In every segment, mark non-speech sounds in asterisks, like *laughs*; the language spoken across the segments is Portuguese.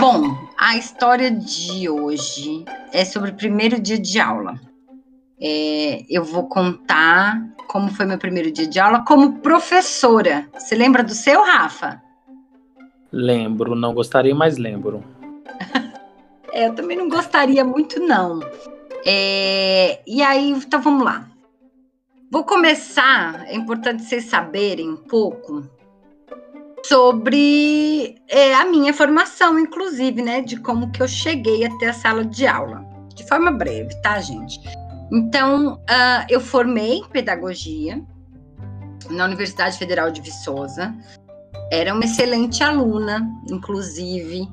Bom, a história de hoje é sobre o primeiro dia de aula. É, eu vou contar como foi meu primeiro dia de aula como professora. Você lembra do seu, Rafa? Lembro, não gostaria, mas lembro. *laughs* é, eu também não gostaria muito, não. É, e aí, então vamos lá. Vou começar, é importante vocês saberem um pouco sobre é, a minha formação, inclusive, né, de como que eu cheguei até a sala de aula. De forma breve, tá, gente? Então, uh, eu formei em pedagogia na Universidade Federal de Viçosa. Era uma excelente aluna, inclusive,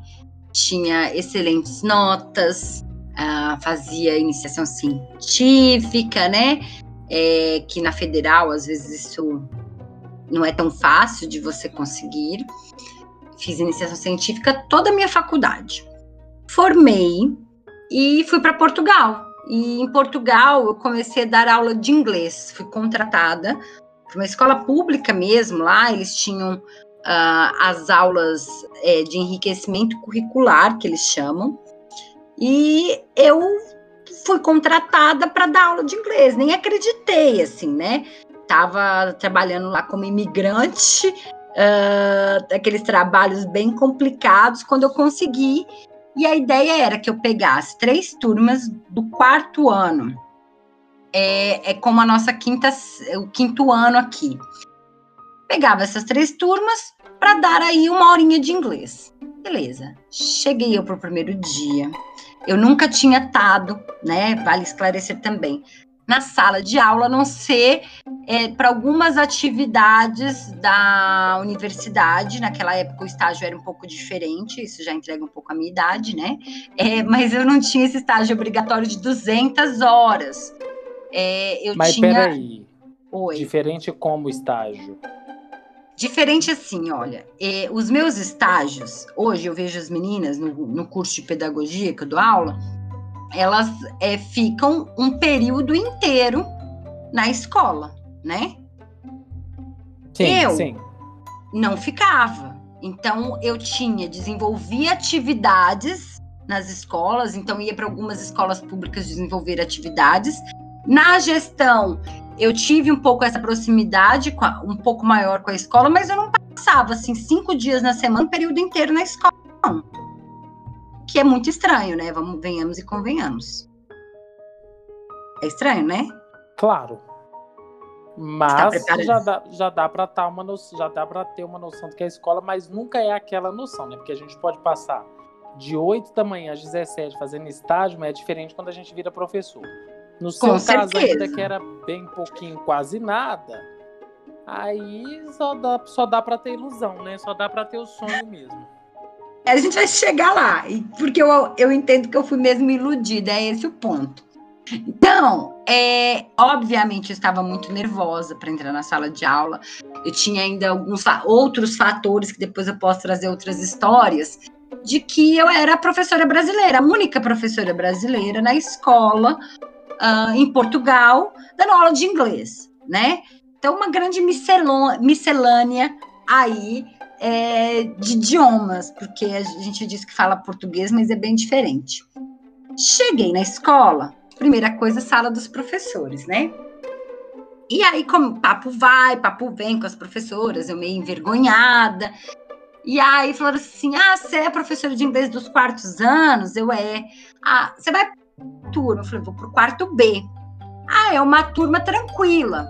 tinha excelentes notas, uh, fazia iniciação científica, né? É, que na federal, às vezes, isso não é tão fácil de você conseguir. Fiz iniciação científica toda a minha faculdade. Formei e fui para Portugal. E em Portugal eu comecei a dar aula de inglês. Fui contratada para uma escola pública mesmo. Lá eles tinham uh, as aulas é, de enriquecimento curricular, que eles chamam. E eu fui contratada para dar aula de inglês. Nem acreditei, assim, né? Estava trabalhando lá como imigrante, uh, aqueles trabalhos bem complicados, quando eu consegui. E a ideia era que eu pegasse três turmas do quarto ano. É, é como a nossa quinta, o quinto ano aqui. Pegava essas três turmas para dar aí uma horinha de inglês. Beleza. Cheguei eu para o primeiro dia. Eu nunca tinha estado, né? Vale esclarecer também na sala de aula, a não ser é, para algumas atividades da universidade. Naquela época o estágio era um pouco diferente, isso já entrega um pouco a minha idade, né? É, mas eu não tinha esse estágio obrigatório de 200 horas. É, eu mas tinha... peraí, Oi. diferente como estágio? Diferente assim, olha, é, os meus estágios, hoje eu vejo as meninas no, no curso de pedagogia que eu dou aula, elas é, ficam um período inteiro na escola, né? Sim, eu sim. não ficava. Então eu tinha, desenvolvia atividades nas escolas, então ia para algumas escolas públicas desenvolver atividades. Na gestão, eu tive um pouco essa proximidade, a, um pouco maior com a escola, mas eu não passava assim cinco dias na semana, período inteiro na escola. Não que é muito estranho, né? Vamos, venhamos e convenhamos. É estranho, né? Claro. Mas já dá, já dá para tá uma noção, já dá para ter uma noção do que é a escola, mas nunca é aquela noção, né? Porque a gente pode passar de 8 da manhã às 17 fazendo estágio, mas é diferente quando a gente vira professor. No seu Com caso, certeza. ainda que era bem pouquinho, quase nada, aí só dá, só dá para ter ilusão, né? Só dá para ter o sonho mesmo. A gente vai chegar lá, porque eu, eu entendo que eu fui mesmo iludida, é esse o ponto. Então, é, obviamente, eu estava muito nervosa para entrar na sala de aula. Eu tinha ainda alguns outros fatores que depois eu posso trazer outras histórias de que eu era professora brasileira, a única professora brasileira na escola uh, em Portugal, dando aula de inglês, né? Então, uma grande miscelânea aí é, de idiomas, porque a gente diz que fala português, mas é bem diferente. Cheguei na escola, primeira coisa, sala dos professores, né? E aí, como papo vai, papo vem com as professoras, eu meio envergonhada. E aí falaram assim: ah, você é professora de inglês dos quartos anos? Eu é. Ah, você vai pra turma? Eu falei, vou pro quarto B. Ah, é uma turma tranquila.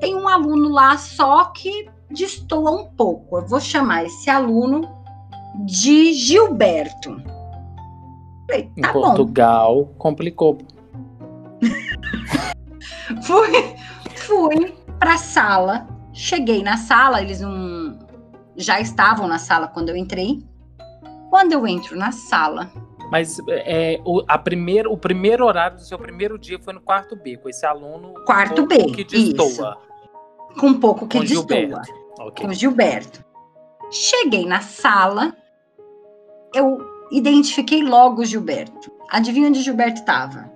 Tem um aluno lá só que destoa um pouco. Eu vou chamar esse aluno de Gilberto. Falei, tá em Portugal, bom. complicou. *laughs* fui fui para a sala, cheguei na sala, eles não já estavam na sala quando eu entrei. Quando eu entro na sala. Mas é, o, a primeiro, o primeiro horário do seu primeiro dia foi no quarto B, com esse aluno quarto B, que destoa. Isso com um pouco que com destoa. Okay. Com Gilberto. Cheguei na sala, eu identifiquei logo o Gilberto. Adivinha onde Gilberto estava?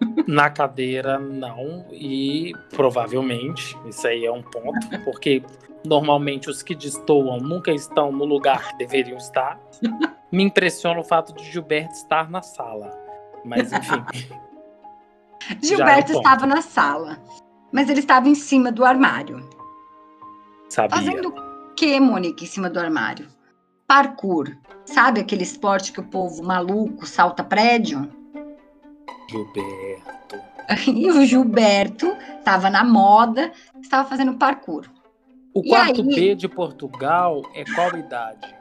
*laughs* Na cadeira, não. E provavelmente, isso aí é um ponto, porque normalmente os que destoam nunca estão no lugar que deveriam estar. Me impressiona o fato de Gilberto estar na sala. Mas, enfim. *laughs* Gilberto é estava na sala, mas ele estava em cima do armário. Sabia. Fazendo o que, Monique, em cima do armário? Parkour. Sabe aquele esporte que o povo maluco salta prédio? Gilberto. *laughs* E o Gilberto estava na moda, estava fazendo parkour. O quarto aí, B de Portugal é qual idade?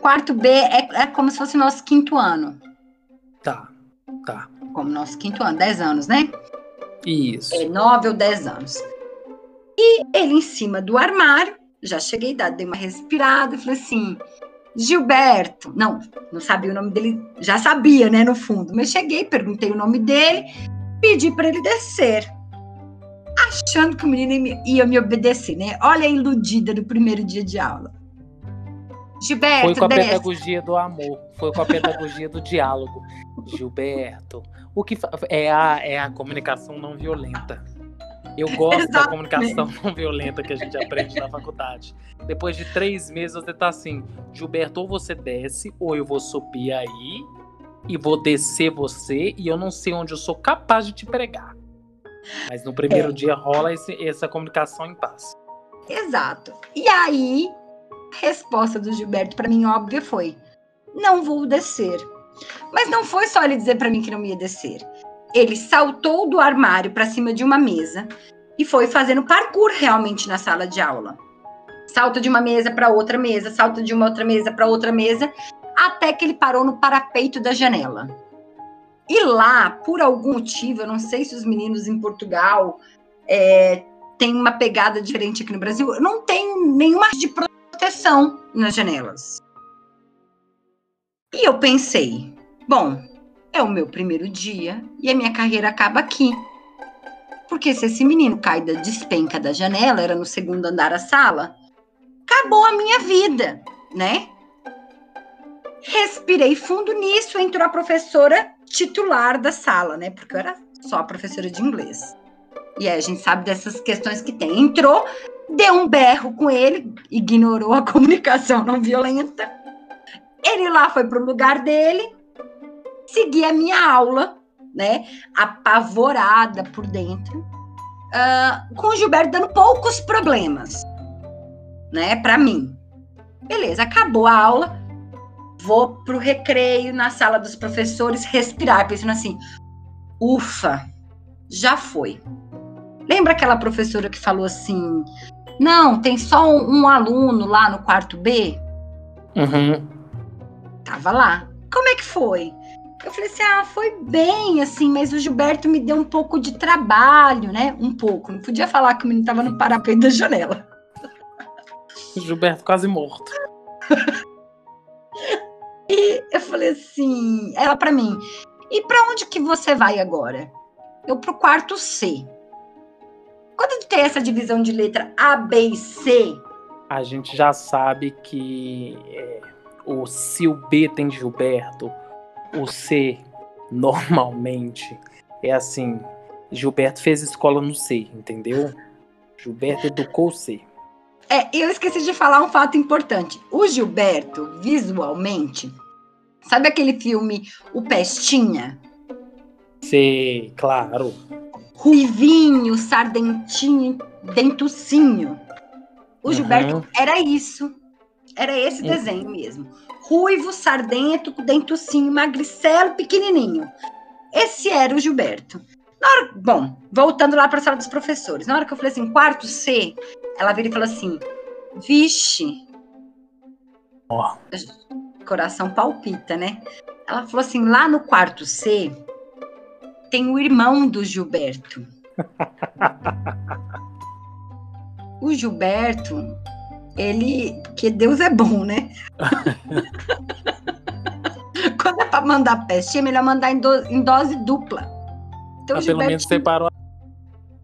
Quarto B é, é como se fosse nosso quinto ano. Tá, tá. Como nosso quinto ano, 10 anos, né? Isso. É 9 ou 10 anos. E ele em cima do armário, já cheguei, dei uma respirada falei assim: Gilberto, não, não sabia o nome dele, já sabia, né, no fundo, mas cheguei, perguntei o nome dele, pedi para ele descer, achando que o menino ia me obedecer, né? Olha a iludida do primeiro dia de aula. Gilberto, foi com a desce. pedagogia do amor, foi com a pedagogia do diálogo. Gilberto, o que é a, é a comunicação não violenta. Eu gosto Exatamente. da comunicação não violenta que a gente aprende na faculdade. Depois de três meses, você tá assim, Gilberto, ou você desce, ou eu vou subir aí e vou descer você, e eu não sei onde eu sou capaz de te pregar. Mas no primeiro é. dia rola esse, essa comunicação em paz. Exato. E aí, a resposta do Gilberto, para mim, óbvia, foi: não vou descer. Mas não foi só ele dizer para mim que não ia descer ele saltou do armário para cima de uma mesa e foi fazendo parkour realmente na sala de aula. Salta de uma mesa para outra mesa, salta de uma outra mesa para outra mesa, até que ele parou no parapeito da janela. E lá, por algum motivo, eu não sei se os meninos em Portugal é, têm uma pegada diferente aqui no Brasil, não tem nenhuma de proteção nas janelas. E eu pensei, bom, é o meu primeiro dia e a minha carreira acaba aqui. Porque se esse menino cai da despenca da janela, era no segundo andar da sala, acabou a minha vida, né? Respirei fundo nisso, entrou a professora titular da sala, né? Porque eu era só a professora de inglês. E aí a gente sabe dessas questões que tem. Entrou, deu um berro com ele, ignorou a *laughs* comunicação não violenta. Ele lá foi pro lugar dele, segui a minha aula, né, apavorada por dentro, uh, com o Gilberto dando poucos problemas, né, para mim. Beleza, acabou a aula, vou pro recreio na sala dos professores respirar, pensando assim, ufa, já foi. Lembra aquela professora que falou assim, não, tem só um, um aluno lá no quarto B? Uhum. Tava lá. Como é que foi? Eu falei assim: ah, foi bem, assim, mas o Gilberto me deu um pouco de trabalho, né? Um pouco. Não podia falar que o menino estava no parapeito da janela. Gilberto quase morto. e eu falei assim, ela para mim, e para onde que você vai agora? Eu pro quarto C. Quando tem essa divisão de letra A, B e C, a gente já sabe que é, o se o B tem Gilberto, o C normalmente é assim. Gilberto fez escola no C, entendeu? Gilberto educou o C. É, eu esqueci de falar um fato importante. O Gilberto, visualmente, sabe aquele filme O Pestinha? Sei, claro. Ruivinho, sardentinho, dentucinho. O uhum. Gilberto era isso. Era esse uhum. desenho mesmo ruivo, sardento, com dentucinho, magricelo, pequenininho. Esse era o Gilberto. Hora, bom, voltando lá para a sala dos professores. Na hora que eu falei assim, quarto C, ela veio e falou assim: Vixe. Oh. Coração palpita, né? Ela falou assim: lá no quarto C tem o irmão do Gilberto. *laughs* o Gilberto ele. Que Deus é bom, né? *laughs* Quando é para mandar peste, é melhor mandar em, do, em dose dupla. Então, Gilberto... pelo menos separou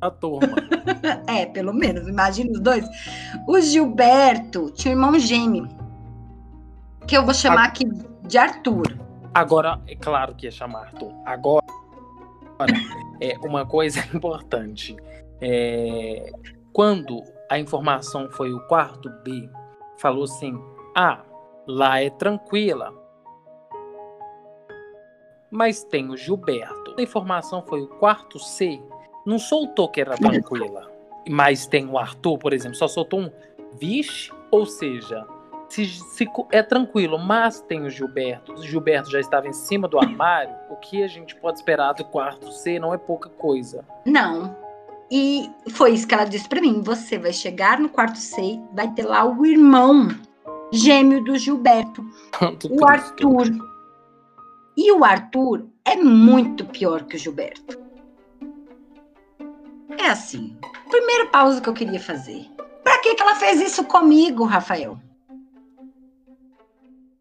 a turma. *laughs* é, pelo menos, imagina os dois. O Gilberto tinha um irmão gêmeo, que eu vou chamar a... aqui de Arthur. Agora, é claro que ia chamar Arthur. Agora, é uma coisa *laughs* importante. É, quando a informação foi o quarto B, falou assim: ah, lá é tranquila. Mas tem o Gilberto. A informação foi o quarto C, não soltou que era tranquila. Mas tem o Arthur, por exemplo, só soltou um vixe, ou seja, se, se, é tranquilo, mas tem o Gilberto. O Gilberto já estava em cima do armário. O que a gente pode esperar do quarto C não é pouca coisa. Não. E foi isso que ela disse para mim. Você vai chegar no quarto C, vai ter lá o irmão gêmeo do Gilberto, *laughs* o Arthur. E o Arthur é muito pior que o Gilberto. É assim. Primeira pausa que eu queria fazer. Pra que, que ela fez isso comigo, Rafael?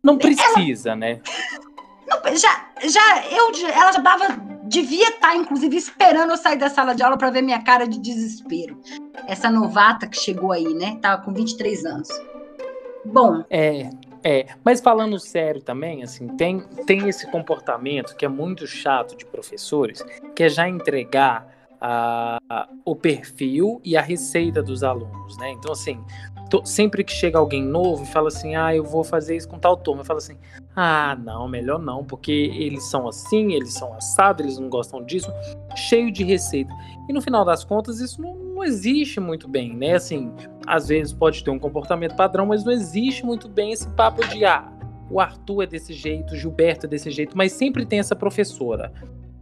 Não precisa, ela... né? *laughs* Não, já, já, eu, ela já dava, devia estar, tá, inclusive, esperando eu sair da sala de aula para ver minha cara de desespero. Essa novata que chegou aí, né? Tava com 23 anos. Bom. É, é. Mas falando sério também, assim, tem, tem esse comportamento que é muito chato de professores, que é já entregar a, o perfil e a receita dos alunos, né? Então, assim, sempre que chega alguém novo e fala assim, ah, eu vou fazer isso com tal turma, eu falo assim, ah, não, melhor não, porque eles são assim, eles são assados, eles não gostam disso, cheio de receita. E no final das contas, isso não, não existe muito bem, né? Assim, às vezes pode ter um comportamento padrão, mas não existe muito bem esse papo de, ah, o Arthur é desse jeito, o Gilberto é desse jeito, mas sempre tem essa professora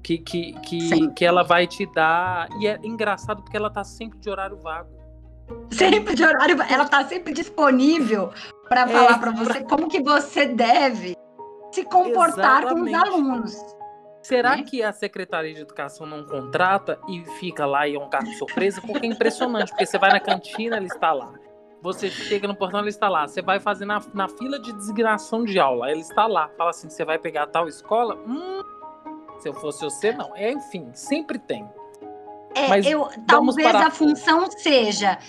que, que, que, que ela vai te dar. E é engraçado porque ela tá sempre de horário vago. Sempre de horário, ela tá sempre disponível para é, falar para você pra... como que você deve se comportar Exatamente. com os alunos. Será né? que a Secretaria de Educação não contrata e fica lá e é um cargo surpresa? Porque é impressionante, porque você vai na cantina, ele está lá. Você chega no portão, ele está lá. Você vai fazer na, na fila de designação de aula, ele está lá. Fala assim, você vai pegar tal escola? Hum, se eu fosse você, não. É, enfim, sempre tem. É, Mas eu, talvez a função seja.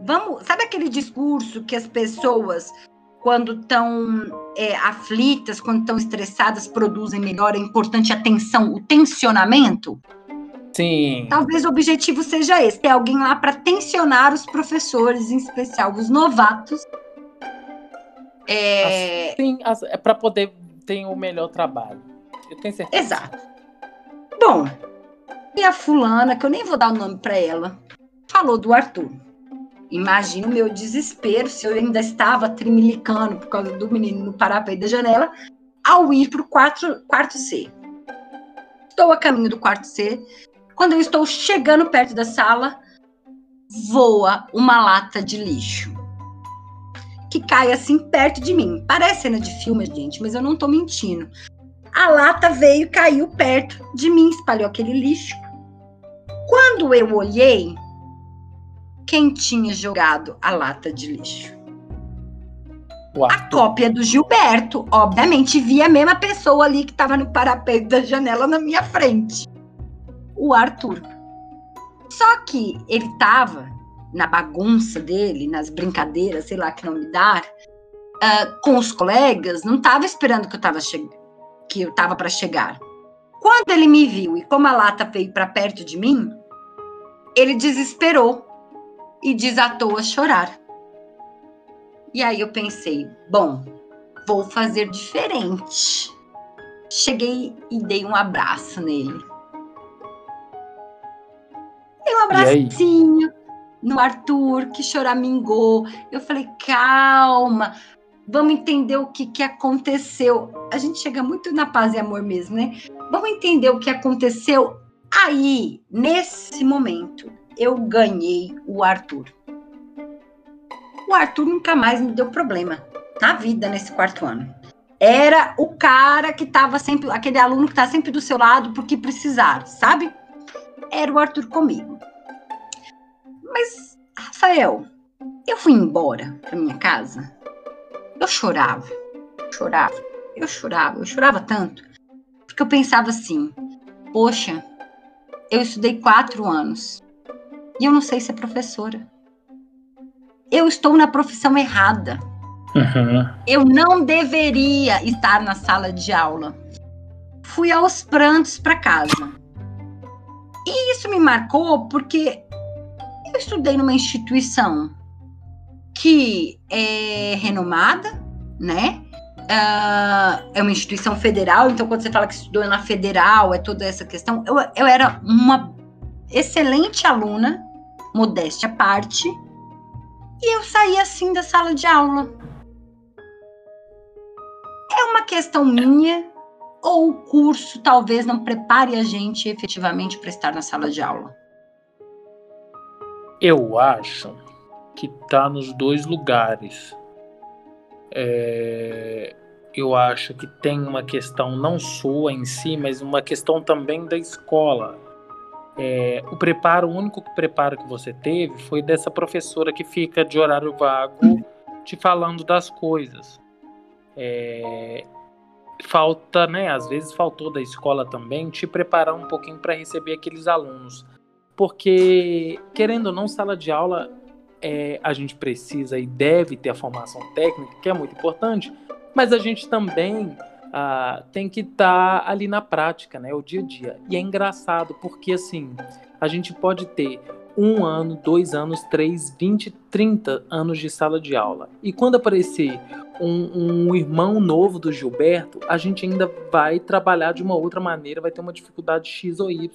Vamos, sabe aquele discurso que as pessoas, quando estão é, aflitas, quando estão estressadas, produzem melhor? É importante a atenção, o tensionamento? Sim. Talvez o objetivo seja esse: ter alguém lá para tensionar os professores, em especial os novatos. É... Sim, é para poder ter o melhor trabalho. Eu tenho certeza. Exato. Bom, e a fulana, que eu nem vou dar o nome para ela, falou do Arthur. Imagina o meu desespero se eu ainda estava trimilicando por causa do menino no parapeito da janela, ao ir para o quarto C. Estou a caminho do quarto C. Quando eu estou chegando perto da sala, voa uma lata de lixo que cai assim perto de mim. Parece cena de filme, gente, mas eu não estou mentindo a lata veio e caiu perto de mim, espalhou aquele lixo. Quando eu olhei, quem tinha jogado a lata de lixo? A cópia do Gilberto. Obviamente, vi a mesma pessoa ali que estava no parapeito da janela na minha frente. O Arthur. Só que ele estava na bagunça dele, nas brincadeiras, sei lá que não me dar, uh, com os colegas, não estava esperando que eu estava chegando que eu estava para chegar. Quando ele me viu e como a lata veio para perto de mim, ele desesperou e desatou a chorar. E aí eu pensei, bom, vou fazer diferente. Cheguei e dei um abraço nele. Dei um abracinho no Arthur, que choramingou. Eu falei, calma, Vamos entender o que, que aconteceu. A gente chega muito na paz e amor mesmo, né? Vamos entender o que aconteceu. Aí, nesse momento, eu ganhei o Arthur. O Arthur nunca mais me deu problema na vida nesse quarto ano. Era o cara que estava sempre, aquele aluno que está sempre do seu lado porque precisar, sabe? Era o Arthur comigo. Mas, Rafael, eu fui embora para minha casa eu chorava, chorava, eu chorava, eu chorava tanto, porque eu pensava assim: poxa, eu estudei quatro anos e eu não sei ser professora. Eu estou na profissão errada. Uhum. Eu não deveria estar na sala de aula. Fui aos prantos para casa. E isso me marcou porque eu estudei numa instituição que é renomada, né? Uh, é uma instituição federal, então quando você fala que estudou na federal, é toda essa questão. Eu, eu era uma excelente aluna, modéstia à parte, e eu saí assim da sala de aula. É uma questão minha, ou o curso talvez não prepare a gente efetivamente para estar na sala de aula? Eu acho que tá nos dois lugares. É, eu acho que tem uma questão não sua em si, mas uma questão também da escola. É, o preparo, o único preparo que você teve foi dessa professora que fica de horário vago te falando das coisas. É, falta, né? Às vezes faltou da escola também te preparar um pouquinho para receber aqueles alunos. Porque, querendo ou não, sala de aula é, a gente precisa e deve ter a formação técnica, que é muito importante, mas a gente também ah, tem que estar tá ali na prática, né? O dia a dia. E é engraçado porque assim a gente pode ter um ano, dois anos, três, vinte, trinta anos de sala de aula. E quando aparecer um, um, irmão novo do Gilberto, a gente ainda vai trabalhar de uma outra maneira, vai ter uma dificuldade X ou Y.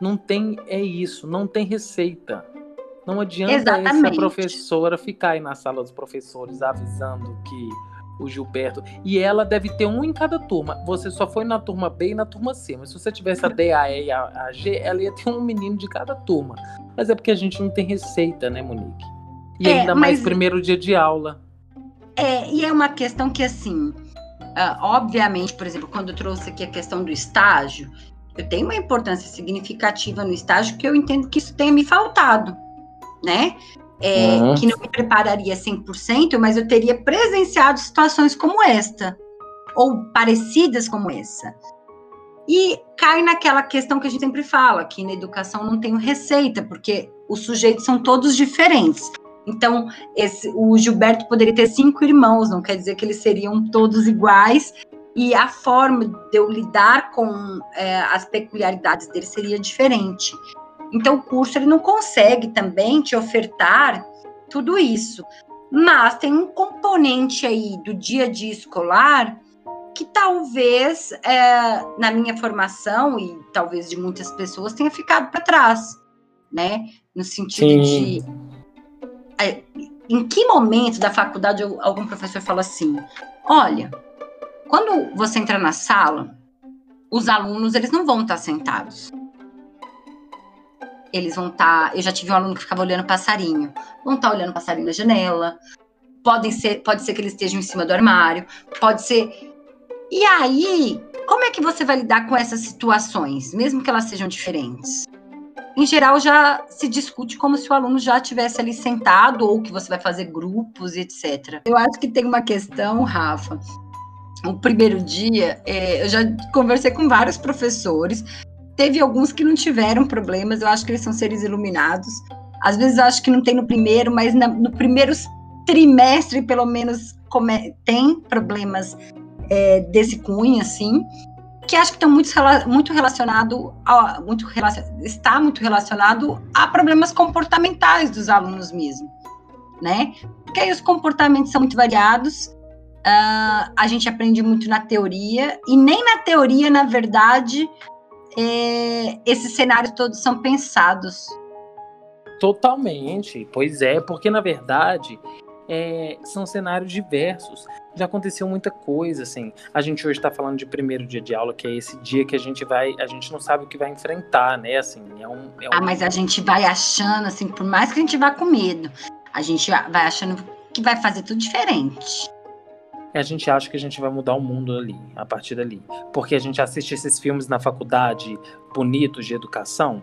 Não tem, é isso, não tem receita. Não adianta Exatamente. essa professora ficar aí na sala dos professores avisando que o Gilberto. E ela deve ter um em cada turma. Você só foi na turma B e na turma C. Mas se você tivesse a D, a E e a, G, ela ia ter um menino de cada turma. Mas é porque a gente não tem receita, né, Monique? E é, ainda mais primeiro dia de aula. É, e é uma questão que, assim, uh, obviamente, por exemplo, quando eu trouxe aqui a questão do estágio, eu tenho uma importância significativa no estágio que eu entendo que isso tenha me faltado, né? É, uhum. que não me prepararia 100%, mas eu teria presenciado situações como esta, ou parecidas como essa. E cai naquela questão que a gente sempre fala, que na educação não tem receita, porque os sujeitos são todos diferentes. Então, esse, o Gilberto poderia ter cinco irmãos, não quer dizer que eles seriam todos iguais, e a forma de eu lidar com é, as peculiaridades dele seria diferente. Então, o curso ele não consegue também te ofertar tudo isso. Mas tem um componente aí do dia a dia escolar que talvez é, na minha formação e talvez de muitas pessoas tenha ficado para trás, né? No sentido Sim. de é, em que momento da faculdade algum professor fala assim: olha, quando você entra na sala, os alunos eles não vão estar sentados eles vão estar. Tá, eu já tive um aluno que ficava olhando passarinho. Vão estar tá olhando passarinho na janela. Podem ser, pode ser que eles estejam em cima do armário. Pode ser. E aí, como é que você vai lidar com essas situações, mesmo que elas sejam diferentes? Em geral, já se discute como se o aluno já tivesse ali sentado ou que você vai fazer grupos, etc. Eu acho que tem uma questão, Rafa. O primeiro dia, é, eu já conversei com vários professores Teve alguns que não tiveram problemas, eu acho que eles são seres iluminados. Às vezes eu acho que não tem no primeiro, mas na, no primeiro trimestre, pelo menos, come, tem problemas é, desse cunho, assim, que acho que estão muito, muito relacionado a, muito está muito relacionado a problemas comportamentais dos alunos mesmo, né? Porque aí os comportamentos são muito variados, uh, a gente aprende muito na teoria, e nem na teoria, na verdade, é, esses cenários todos são pensados. Totalmente, pois é, porque na verdade é, são cenários diversos. Já aconteceu muita coisa, assim. A gente hoje está falando de primeiro dia de aula, que é esse dia que a gente vai, a gente não sabe o que vai enfrentar, né? Assim, é um, é um... Ah, mas a gente vai achando, assim, por mais que a gente vá com medo, a gente vai achando que vai fazer tudo diferente a gente acha que a gente vai mudar o mundo ali, a partir dali. Porque a gente assiste esses filmes na faculdade bonitos de educação.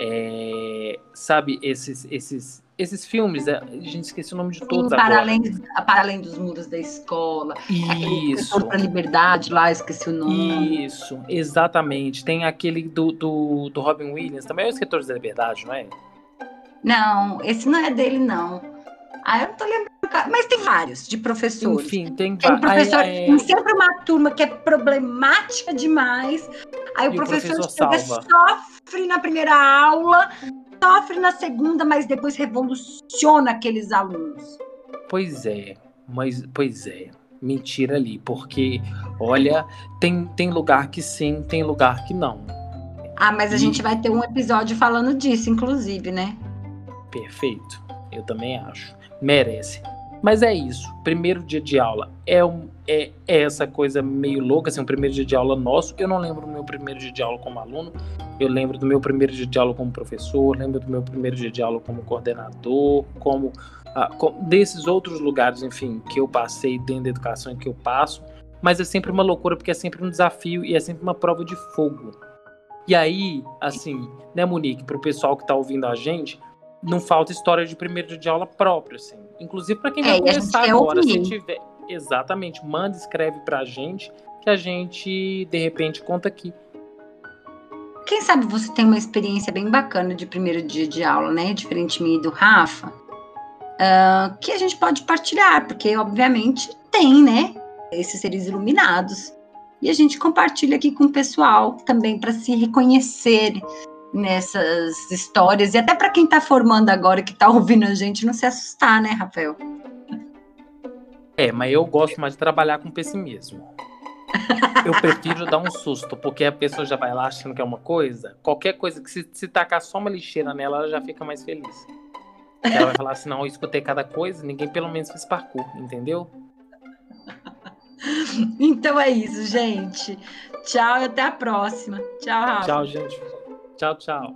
É, sabe, esses, esses, esses filmes, é, a gente esquece o nome de todos para agora. Além, para além dos muros da escola. Isso. Para a liberdade lá, esqueci o nome. Isso, exatamente. Tem aquele do, do, do Robin Williams, também é o Escritor da Liberdade, não é? Não, esse não é dele, não. Ah, eu não tô lembrando mas tem vários de professores. Enfim, tem, tem professor, é... tem sempre uma turma que é problemática demais. Aí o professor, o professor sofre na primeira aula, sofre na segunda, mas depois revoluciona aqueles alunos. Pois é, mas pois é. Mentira ali, porque olha, tem, tem lugar que sim, tem lugar que não. Ah, mas a e... gente vai ter um episódio falando disso, inclusive, né? Perfeito. Eu também acho. Merece. Mas é isso. Primeiro dia de aula é, um, é, é, essa coisa meio louca, assim, um primeiro dia de aula nosso. Eu não lembro do meu primeiro dia de aula como aluno. Eu lembro do meu primeiro dia de aula como professor, lembro do meu primeiro dia de aula como coordenador, como, ah, como desses outros lugares, enfim, que eu passei dentro da educação e que eu passo. Mas é sempre uma loucura porque é sempre um desafio e é sempre uma prova de fogo. E aí, assim, né, Monique, para o pessoal que está ouvindo a gente, não falta história de primeiro dia de aula próprio, assim. Inclusive para quem vai é, começar agora, se tiver. Exatamente, manda, escreve pra gente, que a gente, de repente, conta aqui. Quem sabe você tem uma experiência bem bacana de primeiro dia de aula, né? Diferente minha e do Rafa, uh, que a gente pode partilhar, porque obviamente tem, né? Esses seres iluminados. E a gente compartilha aqui com o pessoal também para se reconhecer nessas histórias e até para quem está formando agora, que está ouvindo a gente, não se assustar, né, Rafael? É, mas eu gosto mais de trabalhar com pessimismo. Eu prefiro dar um susto, porque a pessoa já vai lá achando que é uma coisa. Qualquer coisa que se, se tacar só uma lixeira nela, ela já fica mais feliz. Ela vai falar assim: não, eu escutei cada coisa, ninguém pelo menos fez parkour, entendeu? Então é isso, gente. Tchau e até a próxima. Tchau, Rafa. Tchau, gente. Tchau, tchau.